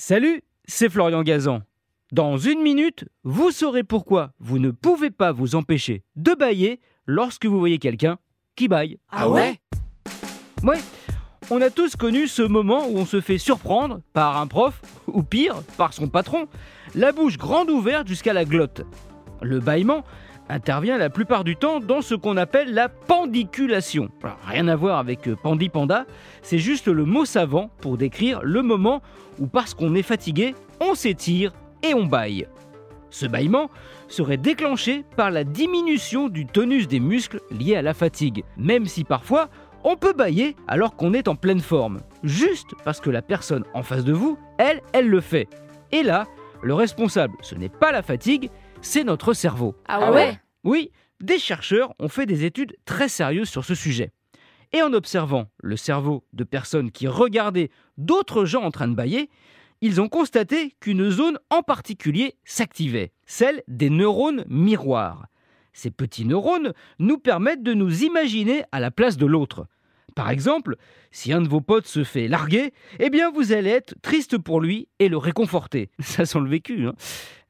Salut, c'est Florian Gazan. Dans une minute, vous saurez pourquoi vous ne pouvez pas vous empêcher de bailler lorsque vous voyez quelqu'un qui baille. Ah ouais Ouais, on a tous connu ce moment où on se fait surprendre par un prof, ou pire, par son patron, la bouche grande ouverte jusqu'à la glotte. Le bâillement intervient la plupart du temps dans ce qu'on appelle la pendiculation. Rien à voir avec euh, pandi panda, c'est juste le mot savant pour décrire le moment où parce qu'on est fatigué, on s'étire et on baille. Ce bâillement serait déclenché par la diminution du tonus des muscles liés à la fatigue, même si parfois on peut bailler alors qu'on est en pleine forme, juste parce que la personne en face de vous, elle, elle le fait. Et là, le responsable, ce n'est pas la fatigue, c'est notre cerveau. Ah ouais Oui, des chercheurs ont fait des études très sérieuses sur ce sujet. Et en observant le cerveau de personnes qui regardaient d'autres gens en train de bailler, ils ont constaté qu'une zone en particulier s'activait, celle des neurones miroirs. Ces petits neurones nous permettent de nous imaginer à la place de l'autre. Par exemple, si un de vos potes se fait larguer, eh bien vous allez être triste pour lui et le réconforter. Ça sent le vécu. hein.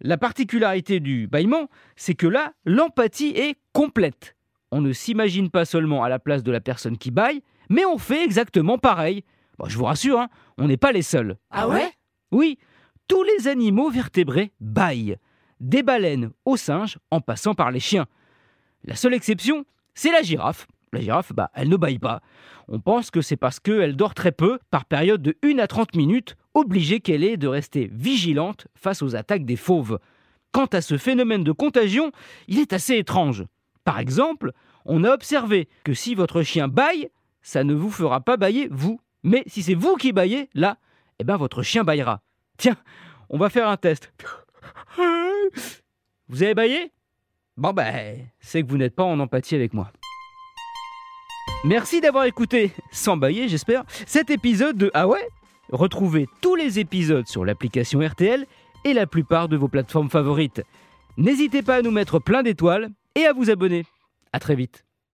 La particularité du bâillement, c'est que là, l'empathie est complète. On ne s'imagine pas seulement à la place de la personne qui baille, mais on fait exactement pareil. Bon, je vous rassure, hein, on n'est pas les seuls. Ah ouais? Oui, tous les animaux vertébrés baillent, des baleines aux singes en passant par les chiens. La seule exception, c'est la girafe. La girafe, bah, elle ne baille pas. On pense que c'est parce qu'elle dort très peu, par période de 1 à 30 minutes, obligée qu'elle est de rester vigilante face aux attaques des fauves. Quant à ce phénomène de contagion, il est assez étrange. Par exemple, on a observé que si votre chien baille, ça ne vous fera pas bailler vous. Mais si c'est vous qui baillez, là, eh ben votre chien baillera. Tiens, on va faire un test. Vous avez baillé? Bon ben, c'est que vous n'êtes pas en empathie avec moi. Merci d'avoir écouté, sans bailler j'espère, cet épisode de Ah ouais? Retrouvez tous les épisodes sur l'application RTL et la plupart de vos plateformes favorites. N'hésitez pas à nous mettre plein d'étoiles et à vous abonner. À très vite.